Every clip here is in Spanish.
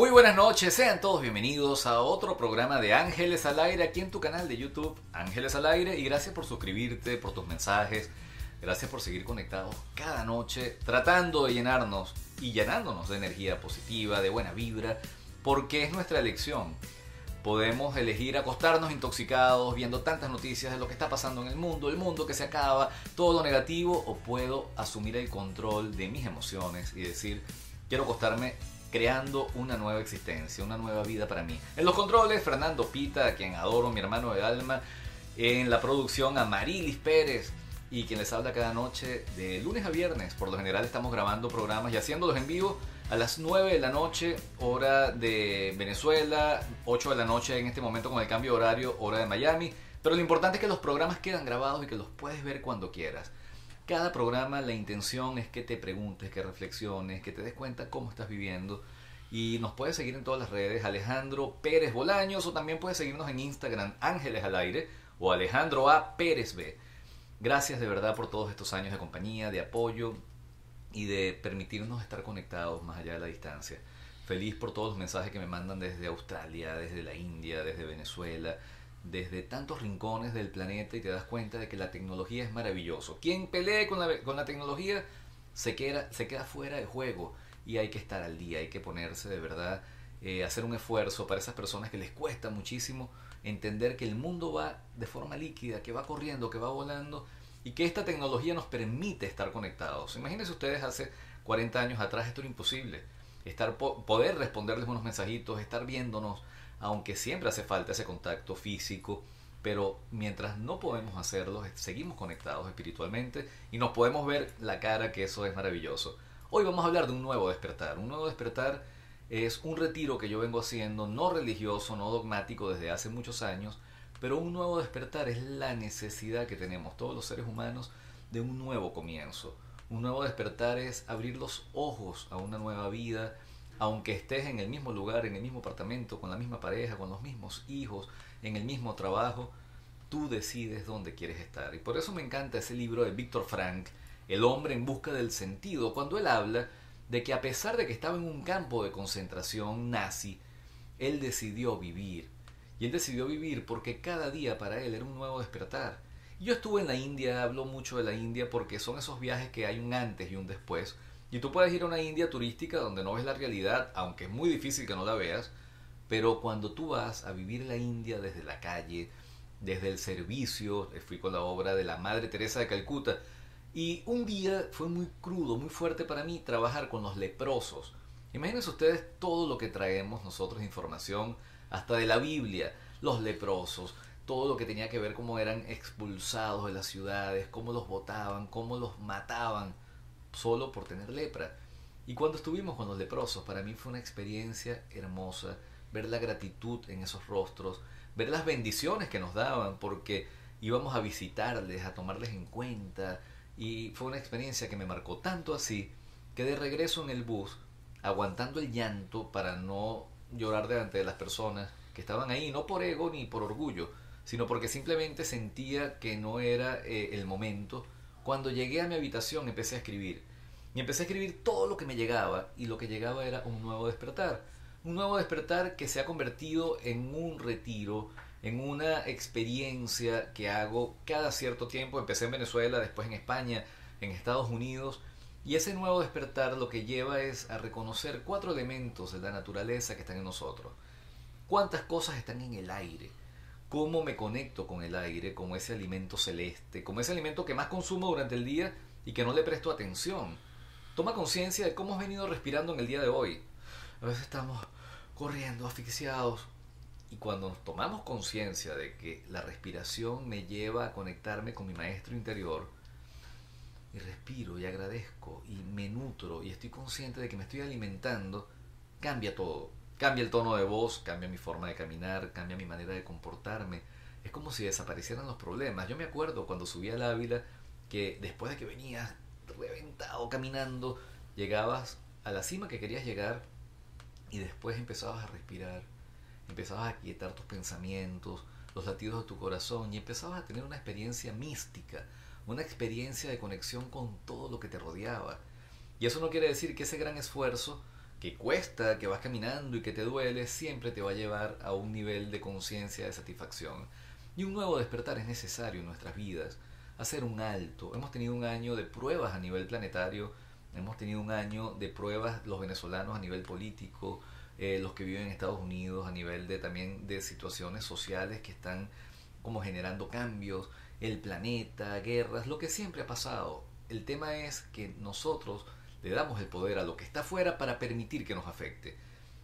Muy buenas noches, sean todos bienvenidos a otro programa de Ángeles al Aire aquí en tu canal de YouTube, Ángeles al Aire, y gracias por suscribirte, por tus mensajes, gracias por seguir conectados cada noche, tratando de llenarnos y llenándonos de energía positiva, de buena vibra, porque es nuestra elección. Podemos elegir acostarnos intoxicados viendo tantas noticias de lo que está pasando en el mundo, el mundo que se acaba, todo lo negativo, o puedo asumir el control de mis emociones y decir, quiero acostarme creando una nueva existencia, una nueva vida para mí. En los controles, Fernando Pita, a quien adoro, mi hermano de alma. En la producción, a Marilis Pérez. Y quien les habla cada noche de lunes a viernes. Por lo general estamos grabando programas y haciéndolos en vivo a las 9 de la noche, hora de Venezuela, 8 de la noche en este momento con el cambio de horario, hora de Miami. Pero lo importante es que los programas quedan grabados y que los puedes ver cuando quieras. Cada programa la intención es que te preguntes, que reflexiones, que te des cuenta cómo estás viviendo. Y nos puedes seguir en todas las redes, Alejandro Pérez Bolaños, o también puedes seguirnos en Instagram, Ángeles al Aire, o Alejandro A. Pérez B. Gracias de verdad por todos estos años de compañía, de apoyo y de permitirnos estar conectados más allá de la distancia. Feliz por todos los mensajes que me mandan desde Australia, desde la India, desde Venezuela, desde tantos rincones del planeta y te das cuenta de que la tecnología es maravilloso. Quien pelee con la, con la tecnología se queda, se queda fuera de juego y hay que estar al día, hay que ponerse de verdad, eh, hacer un esfuerzo para esas personas que les cuesta muchísimo entender que el mundo va de forma líquida, que va corriendo, que va volando y que esta tecnología nos permite estar conectados. Imagínense ustedes hace 40 años atrás esto era imposible. Estar, poder responderles unos mensajitos, estar viéndonos, aunque siempre hace falta ese contacto físico, pero mientras no podemos hacerlo, seguimos conectados espiritualmente y nos podemos ver la cara, que eso es maravilloso. Hoy vamos a hablar de un nuevo despertar. Un nuevo despertar es un retiro que yo vengo haciendo, no religioso, no dogmático desde hace muchos años, pero un nuevo despertar es la necesidad que tenemos todos los seres humanos de un nuevo comienzo. Un nuevo despertar es abrir los ojos a una nueva vida, aunque estés en el mismo lugar, en el mismo apartamento, con la misma pareja, con los mismos hijos, en el mismo trabajo, tú decides dónde quieres estar. Y por eso me encanta ese libro de Víctor Frank, El hombre en busca del sentido, cuando él habla de que a pesar de que estaba en un campo de concentración nazi, él decidió vivir. Y él decidió vivir porque cada día para él era un nuevo despertar. Yo estuve en la India, hablo mucho de la India porque son esos viajes que hay un antes y un después y tú puedes ir a una India turística donde no ves la realidad, aunque es muy difícil que no la veas, pero cuando tú vas a vivir la India desde la calle, desde el servicio, eh, fui con la obra de la Madre Teresa de Calcuta, y un día fue muy crudo, muy fuerte para mí trabajar con los leprosos. Imagínense ustedes todo lo que traemos nosotros información, hasta de la Biblia, los leprosos, todo lo que tenía que ver cómo eran expulsados de las ciudades, cómo los botaban, cómo los mataban solo por tener lepra. Y cuando estuvimos con los leprosos, para mí fue una experiencia hermosa ver la gratitud en esos rostros, ver las bendiciones que nos daban, porque íbamos a visitarles, a tomarles en cuenta, y fue una experiencia que me marcó tanto así, que de regreso en el bus, aguantando el llanto para no llorar delante de las personas que estaban ahí, no por ego ni por orgullo, sino porque simplemente sentía que no era eh, el momento cuando llegué a mi habitación empecé a escribir. Y empecé a escribir todo lo que me llegaba y lo que llegaba era un nuevo despertar. Un nuevo despertar que se ha convertido en un retiro, en una experiencia que hago cada cierto tiempo. Empecé en Venezuela, después en España, en Estados Unidos. Y ese nuevo despertar lo que lleva es a reconocer cuatro elementos de la naturaleza que están en nosotros. ¿Cuántas cosas están en el aire? Cómo me conecto con el aire, como ese alimento celeste, como ese alimento que más consumo durante el día y que no le presto atención. Toma conciencia de cómo has venido respirando en el día de hoy. A veces estamos corriendo, asfixiados. Y cuando nos tomamos conciencia de que la respiración me lleva a conectarme con mi maestro interior, y respiro y agradezco y me nutro y estoy consciente de que me estoy alimentando, cambia todo. Cambia el tono de voz, cambia mi forma de caminar, cambia mi manera de comportarme. Es como si desaparecieran los problemas. Yo me acuerdo cuando subí al Ávila que después de que venías reventado caminando, llegabas a la cima que querías llegar y después empezabas a respirar, empezabas a quietar tus pensamientos, los latidos de tu corazón y empezabas a tener una experiencia mística, una experiencia de conexión con todo lo que te rodeaba. Y eso no quiere decir que ese gran esfuerzo que cuesta, que vas caminando y que te duele, siempre te va a llevar a un nivel de conciencia de satisfacción. Y un nuevo despertar es necesario en nuestras vidas, hacer un alto. Hemos tenido un año de pruebas a nivel planetario, hemos tenido un año de pruebas los venezolanos a nivel político, eh, los que viven en Estados Unidos a nivel de también de situaciones sociales que están como generando cambios, el planeta, guerras, lo que siempre ha pasado. El tema es que nosotros le damos el poder a lo que está afuera para permitir que nos afecte.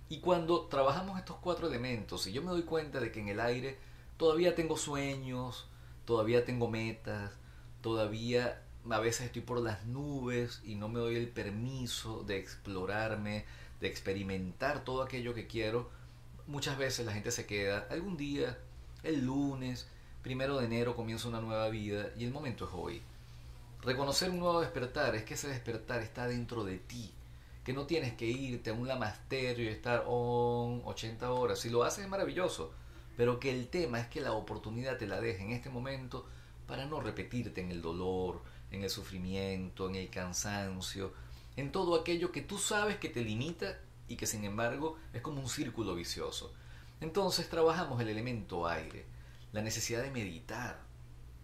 Y cuando trabajamos estos cuatro elementos, y yo me doy cuenta de que en el aire todavía tengo sueños, todavía tengo metas, todavía a veces estoy por las nubes y no me doy el permiso de explorarme, de experimentar todo aquello que quiero, muchas veces la gente se queda algún día, el lunes, primero de enero comienza una nueva vida y el momento es hoy. Reconocer un nuevo despertar es que ese despertar está dentro de ti, que no tienes que irte a un lamasterio y estar on 80 horas. Si lo haces es maravilloso, pero que el tema es que la oportunidad te la deje en este momento para no repetirte en el dolor, en el sufrimiento, en el cansancio, en todo aquello que tú sabes que te limita y que sin embargo es como un círculo vicioso. Entonces trabajamos el elemento aire, la necesidad de meditar,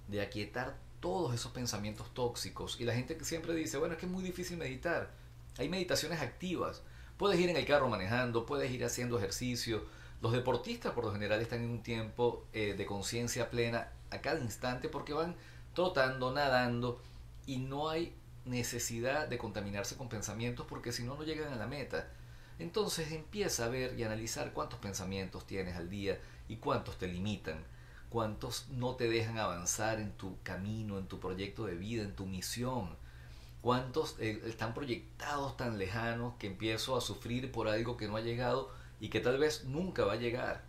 de aquietar todos esos pensamientos tóxicos. Y la gente que siempre dice, bueno, es que es muy difícil meditar. Hay meditaciones activas. Puedes ir en el carro manejando, puedes ir haciendo ejercicio. Los deportistas por lo general están en un tiempo eh, de conciencia plena a cada instante porque van trotando, nadando y no hay necesidad de contaminarse con pensamientos porque si no, no llegan a la meta. Entonces empieza a ver y analizar cuántos pensamientos tienes al día y cuántos te limitan, cuántos no te dejan avanzar en tu camino, en tu proyecto de vida, en tu misión, cuántos eh, están proyectados tan lejanos que empiezo a sufrir por algo que no ha llegado y que tal vez nunca va a llegar.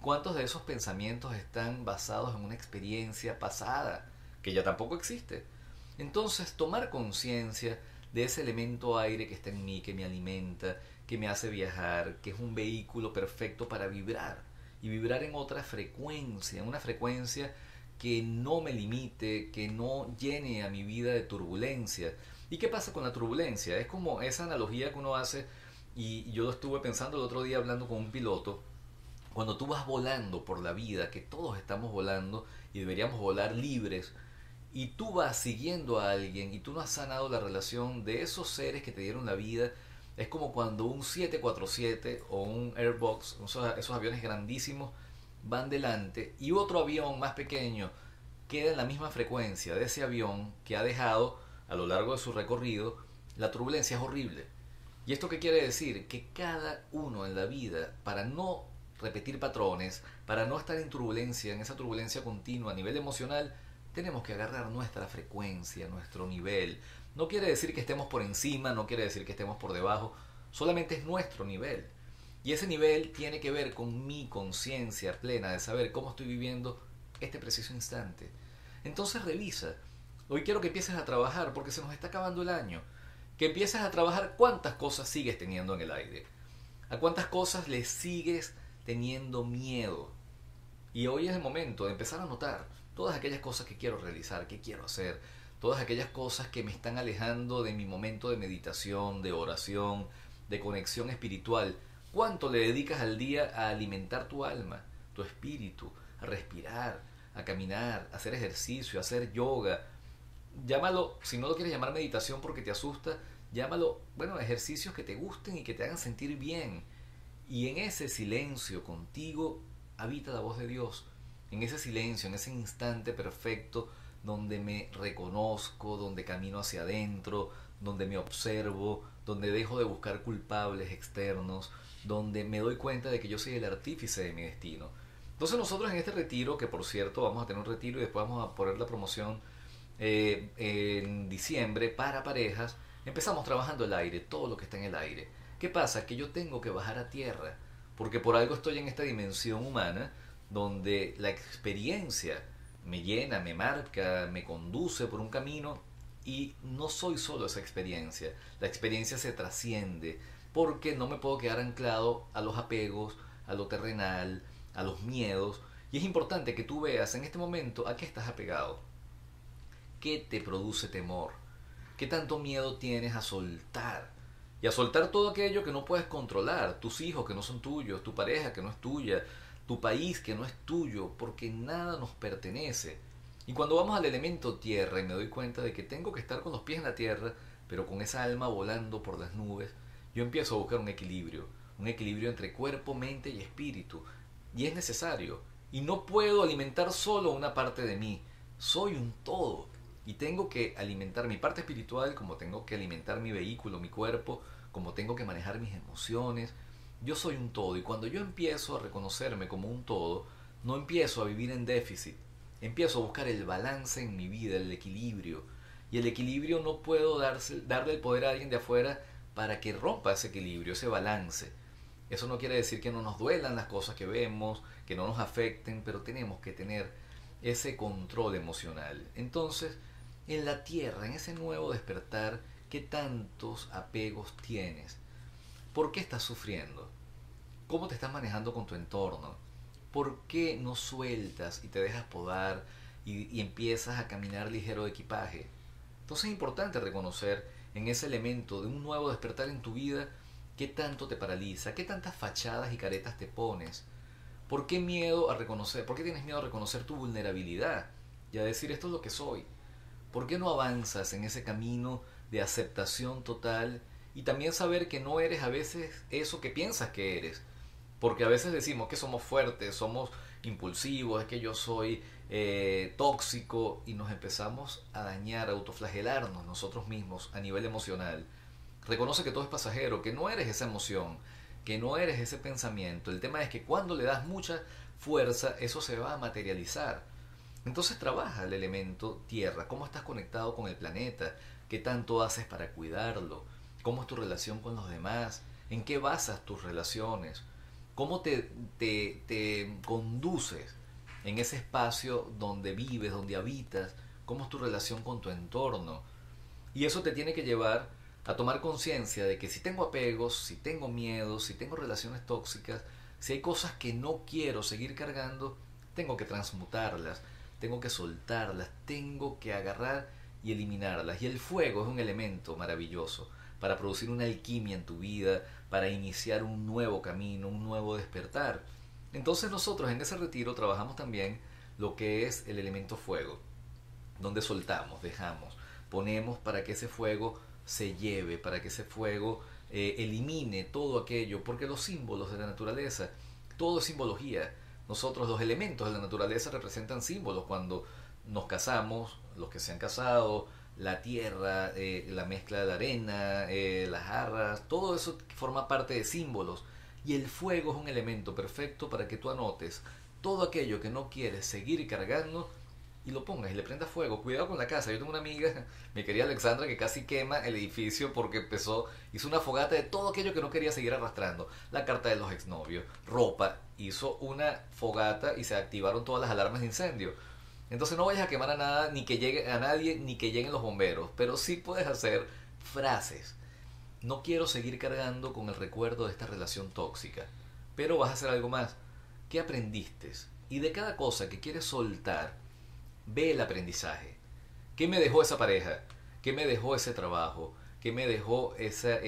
¿Cuántos de esos pensamientos están basados en una experiencia pasada que ya tampoco existe? Entonces, tomar conciencia de ese elemento aire que está en mí, que me alimenta, que me hace viajar, que es un vehículo perfecto para vibrar y vibrar en otra frecuencia, en una frecuencia que no me limite, que no llene a mi vida de turbulencia. ¿Y qué pasa con la turbulencia? Es como esa analogía que uno hace, y yo estuve pensando el otro día hablando con un piloto, cuando tú vas volando por la vida, que todos estamos volando y deberíamos volar libres, y tú vas siguiendo a alguien y tú no has sanado la relación de esos seres que te dieron la vida, es como cuando un 747 o un Airbox, esos, aviones grandísimos, van delante y otro avión más pequeño queda en la misma frecuencia de ese avión que ha dejado a lo largo de su recorrido, la turbulencia es horrible. ¿Y esto qué quiere decir? Que cada uno en la vida, para no repetir patrones, para no estar en turbulencia, en esa turbulencia continua a nivel emocional, tenemos que agarrar nuestra frecuencia, nuestro nivel. No quiere decir que estemos por encima, no quiere decir que estemos por debajo, solamente es nuestro nivel. Y ese nivel tiene que ver con mi conciencia plena de saber cómo estoy viviendo este preciso instante. Entonces revisa. Hoy quiero que empieces a trabajar porque se nos está acabando el año. Que empieces a trabajar cuántas cosas sigues teniendo en el aire. A cuántas cosas le sigues teniendo miedo. Y hoy es el momento de empezar a notar todas aquellas cosas que quiero realizar, que quiero hacer, todas aquellas cosas que me están alejando de mi momento de meditación, de oración, de conexión espiritual. ¿Cuánto le dedicas al día a alimentar tu alma, tu espíritu, a respirar, a caminar, a hacer ejercicio, a hacer yoga? Llámalo, si no lo quieres llamar meditación porque te asusta, llámalo, bueno, ejercicios que te gusten y que te hagan sentir bien. Y en ese silencio contigo habita la voz de Dios en ese silencio, en ese instante perfecto donde me reconozco, donde camino hacia adentro, donde me observo, donde dejo de buscar culpables externos, donde me doy cuenta de que yo soy el artífice de mi destino. Entonces nosotros en este retiro, que por cierto vamos a tener un retiro y después vamos a poner la promoción eh, en diciembre para parejas, empezamos trabajando el aire, todo lo que está en el aire. ¿Qué pasa? Que yo tengo que bajar a tierra, porque por algo estoy en esta dimensión humana donde la experiencia me llena, me marca, me conduce por un camino y no soy solo esa experiencia, la experiencia se trasciende porque no me puedo quedar anclado a los apegos, a lo terrenal, a los miedos. Y es importante que tú veas en este momento a qué estás apegado, qué te produce temor, qué tanto miedo tienes a soltar, y a soltar todo aquello que no puedes controlar, tus hijos que no son tuyos, tu pareja que no es tuya, tu país que no es tuyo, porque nada nos pertenece. Y cuando vamos al elemento tierra y me doy cuenta de que tengo que estar con los pies en la tierra, pero con esa alma volando por las nubes, yo empiezo a buscar un equilibrio, un equilibrio entre cuerpo, mente y espíritu. Y es necesario. Y no puedo alimentar solo una parte de mí, soy un todo. Y tengo que alimentar mi parte espiritual como tengo que alimentar mi vehículo, mi cuerpo, como tengo que manejar mis emociones. Yo soy un todo y cuando yo empiezo a reconocerme como un todo, no empiezo a vivir en déficit. Empiezo a buscar el balance en mi vida, el equilibrio. Y el equilibrio no puedo darle el poder a alguien de afuera para que rompa ese equilibrio, ese balance. Eso no quiere decir que no nos duelan las cosas que vemos, que no nos afecten, pero tenemos que tener ese control emocional. Entonces, en la tierra, en ese nuevo despertar, ¿qué tantos apegos tienes? ¿Por qué estás sufriendo? ¿Cómo te estás manejando con tu entorno? ¿Por qué no sueltas y te dejas podar y, y empiezas a caminar ligero de equipaje? Entonces es importante reconocer en ese elemento de un nuevo despertar en tu vida qué tanto te paraliza, qué tantas fachadas y caretas te pones, ¿Por qué miedo a reconocer? ¿Por qué tienes miedo a reconocer tu vulnerabilidad y a decir esto es lo que soy? ¿Por qué no avanzas en ese camino de aceptación total y también saber que no eres a veces eso que piensas que eres? Porque a veces decimos que somos fuertes, somos impulsivos, es que yo soy eh, tóxico y nos empezamos a dañar, a autoflagelarnos nosotros mismos a nivel emocional. Reconoce que todo es pasajero, que no eres esa emoción, que no eres ese pensamiento. El tema es que cuando le das mucha fuerza, eso se va a materializar. Entonces trabaja el elemento tierra, cómo estás conectado con el planeta, qué tanto haces para cuidarlo, cómo es tu relación con los demás, en qué basas tus relaciones, cómo te, conduces en ese espacio donde vives, donde habitas, cómo es tu relación con tu entorno. Y eso te tiene que llevar a tomar conciencia de que si tengo apegos, si tengo miedos, si tengo relaciones tóxicas, si hay cosas que no quiero seguir cargando, tengo que transmutarlas, tengo que soltarlas, tengo que agarrar y eliminarlas. Y el fuego es un elemento maravilloso para producir una alquimia en tu vida, para iniciar un nuevo camino, un nuevo despertar. Entonces nosotros en ese retiro trabajamos también lo que es el elemento fuego, donde soltamos, dejamos, ponemos para que ese fuego se lleve, para que ese fuego eh, elimine todo aquello, porque los símbolos de la naturaleza, todo es simbología. Nosotros los elementos de la naturaleza representan símbolos cuando nos casamos, los que se han casado, la tierra, eh, la mezcla de arena, eh, las jarras, todo eso forma parte de símbolos. Y el fuego es un elemento perfecto para que tú anotes todo aquello que no quieres seguir cargando y lo pongas y le prendas fuego. Cuidado con la casa. Yo tengo una amiga, mi querida Alexandra, que casi quema el edificio porque empezó, hizo una fogata de todo aquello que no quería seguir arrastrando. La carta de los exnovios, ropa, hizo una fogata y se activaron todas las alarmas de incendio. Entonces no vayas a quemar a nada, ni que llegue a nadie, ni que lleguen los bomberos. Pero sí puedes hacer frases. No quiero seguir cargando con el recuerdo de esta relación tóxica. Pero vas a hacer algo más. ¿Qué aprendiste? Y de cada cosa que quieres soltar, ve el aprendizaje. ¿Qué me dejó esa pareja? ¿Qué me dejó ese trabajo? ¿Qué me dejó esa,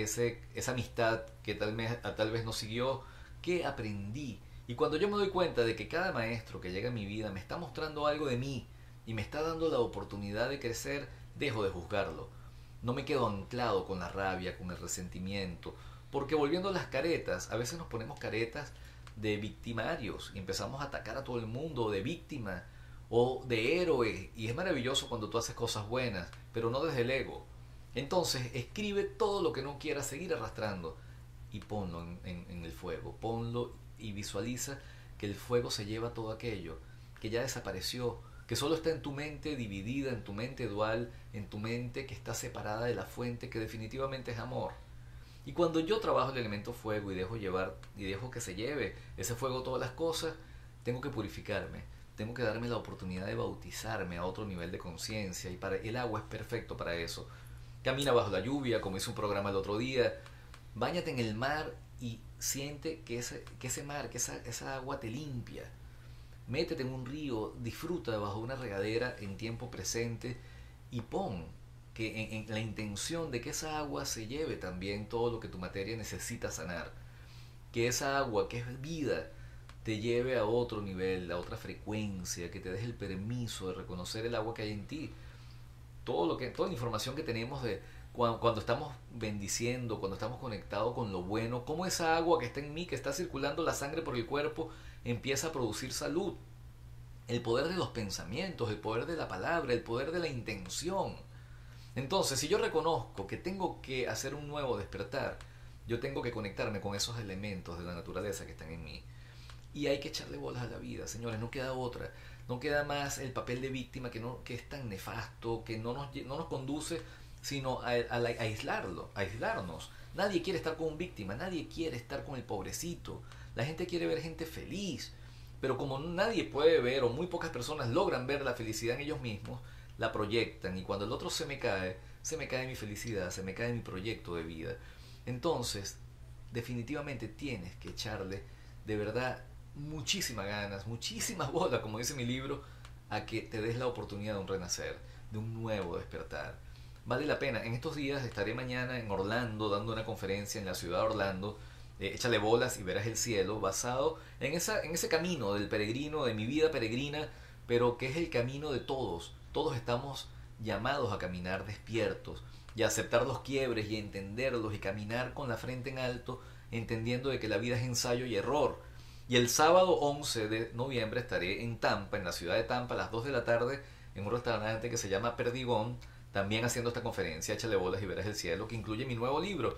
amistad que tal vez, tal vez no siguió? ¿Qué aprendí? Y cuando yo me doy cuenta de que cada maestro que llega a mi vida me está mostrando algo de mí y me está dando la oportunidad de crecer, dejo de juzgarlo. No me quedo anclado con la rabia, con el resentimiento, porque volviendo a las caretas, a veces nos ponemos caretas de victimarios y empezamos a atacar a todo el mundo de víctima o de héroe. Y es maravilloso cuando tú haces cosas buenas, pero no desde el ego. Entonces, escribe todo lo que no quieras seguir arrastrando y ponlo en, el fuego. Ponlo y visualiza que el fuego se lleva todo aquello, que ya desapareció, que solo está en tu mente dividida, en tu mente dual, en tu mente que está separada de la fuente que definitivamente es amor. Y cuando yo trabajo el elemento fuego y dejo llevar y dejo que se lleve ese fuego todas las cosas, tengo que purificarme tengo que darme la oportunidad de bautizarme a otro nivel de conciencia y para el agua es perfecto para eso. Camina bajo la lluvia, como hice un programa el otro día, báñate en el mar y siente que ese, que ese mar, que esa, esa agua te limpia. Métete en un río, disfruta bajo una regadera en tiempo presente y pon que en, la intención de que esa agua se lleve también todo lo que tu materia necesita sanar. Que esa agua, que es vida, te lleve a otro nivel, a otra frecuencia, que te deje el permiso de reconocer el agua que hay en ti. Todo lo que, toda la información que tenemos de cuando, cuando estamos bendiciendo, cuando estamos conectados con lo bueno, cómo esa agua que está en mí, que está circulando la sangre por el cuerpo, empieza a producir salud. El poder de los pensamientos, el poder de la palabra, el poder de la intención. Entonces, si yo reconozco que tengo que hacer un nuevo despertar, yo tengo que conectarme con esos elementos de la naturaleza que están en mí. Y hay que echarle bolas a la vida, señores, no queda otra. No queda más el papel de víctima que, no, que es tan nefasto, que no nos, no nos conduce sino a, aislarlo, aislarnos. Nadie quiere estar con un víctima, nadie quiere estar con el pobrecito. La gente quiere ver gente feliz, pero como nadie puede ver o muy pocas personas logran ver la felicidad en ellos mismos, la proyectan y cuando el otro se me cae, se me cae mi felicidad, se me cae mi proyecto de vida. Entonces, definitivamente tienes que echarle de verdad muchísimas ganas, muchísimas bolas, como dice mi libro, a que te des la oportunidad de un renacer, de un nuevo despertar vale la pena. En estos días estaré mañana en Orlando dando una conferencia en la ciudad de Orlando. Eh, échale bolas y verás el cielo, basado en, esa, en ese camino del peregrino, de mi vida peregrina, pero que es el camino de todos. Todos estamos llamados a caminar despiertos y a aceptar los quiebres y entenderlos y caminar con la frente en alto, entendiendo de que la vida es ensayo y error. Y el sábado 11 de noviembre estaré en Tampa, en la ciudad de Tampa, a las 2 de la tarde, en un restaurante que se llama Perdigón, también haciendo esta conferencia, Échale bolas y verás el cielo, que incluye mi nuevo libro.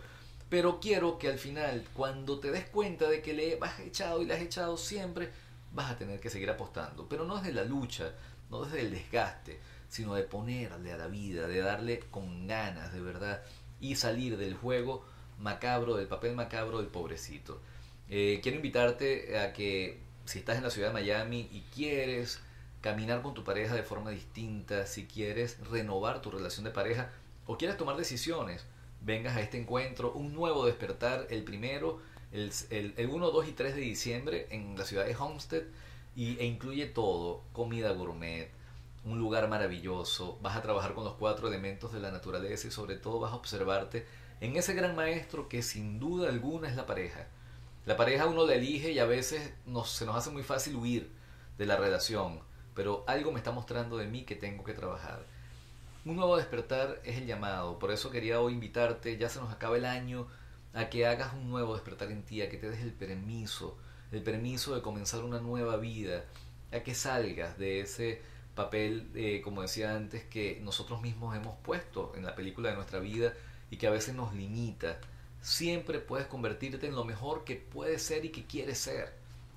Pero quiero que al final, cuando te des cuenta de que le has echado y le has echado siempre, vas a tener que seguir apostando. Pero no desde la lucha, no desde el desgaste, sino de ponerle a la vida, de darle con ganas, de verdad, y salir del juego macabro, del papel macabro del pobrecito. Eh, quiero invitarte a que si estás en la ciudad de Miami y quieres caminar con tu pareja de forma distinta, si quieres renovar tu relación de pareja o quieres tomar decisiones, vengas a este encuentro, un nuevo despertar, el primero, el, el, 1, 2 y 3 de diciembre en la ciudad de Homestead y, e incluye todo, comida gourmet, un lugar maravilloso, vas a trabajar con los cuatro elementos de la naturaleza y sobre todo vas a observarte en ese gran maestro que sin duda alguna es la pareja. La pareja uno la elige y a veces se nos hace muy fácil huir de la relación pero algo me está mostrando de mí que tengo que trabajar. Un nuevo despertar es el llamado, por eso quería hoy invitarte, ya se nos acaba el año, a que hagas un nuevo despertar en ti, a que te des el permiso, el permiso de comenzar una nueva vida, a que salgas de ese papel, eh, como decía antes, que nosotros mismos hemos puesto en la película de nuestra vida y que a veces nos limita. Siempre puedes convertirte en lo mejor que puedes ser y que quieres ser.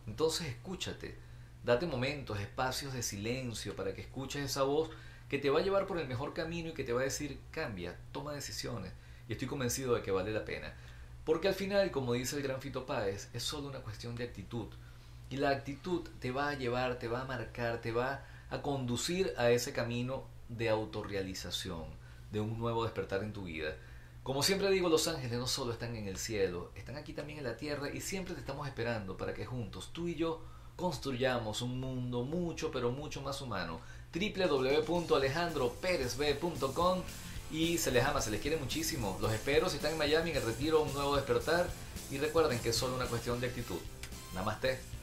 Entonces escúchate, Date momentos, espacios de silencio para que escuches esa voz que te va a llevar por el mejor camino y que te va a decir cambia, toma decisiones. Y estoy convencido de que vale la pena. Porque al final, como dice el gran Fito Páez, es solo una cuestión de actitud. Y la actitud te va a llevar, te va a marcar, te va a conducir a ese camino de autorrealización, de un nuevo despertar en tu vida. Como siempre digo, los ángeles no solo están en el cielo, están aquí también en la tierra y siempre te estamos esperando para que juntos, tú y yo, construyamos un mundo mucho, pero mucho más humano. www.alejandroperezb.com y se les ama, se les quiere muchísimo. Los espero si están en Miami en el retiro, un nuevo despertar. Y recuerden que es solo una cuestión de actitud. Namaste.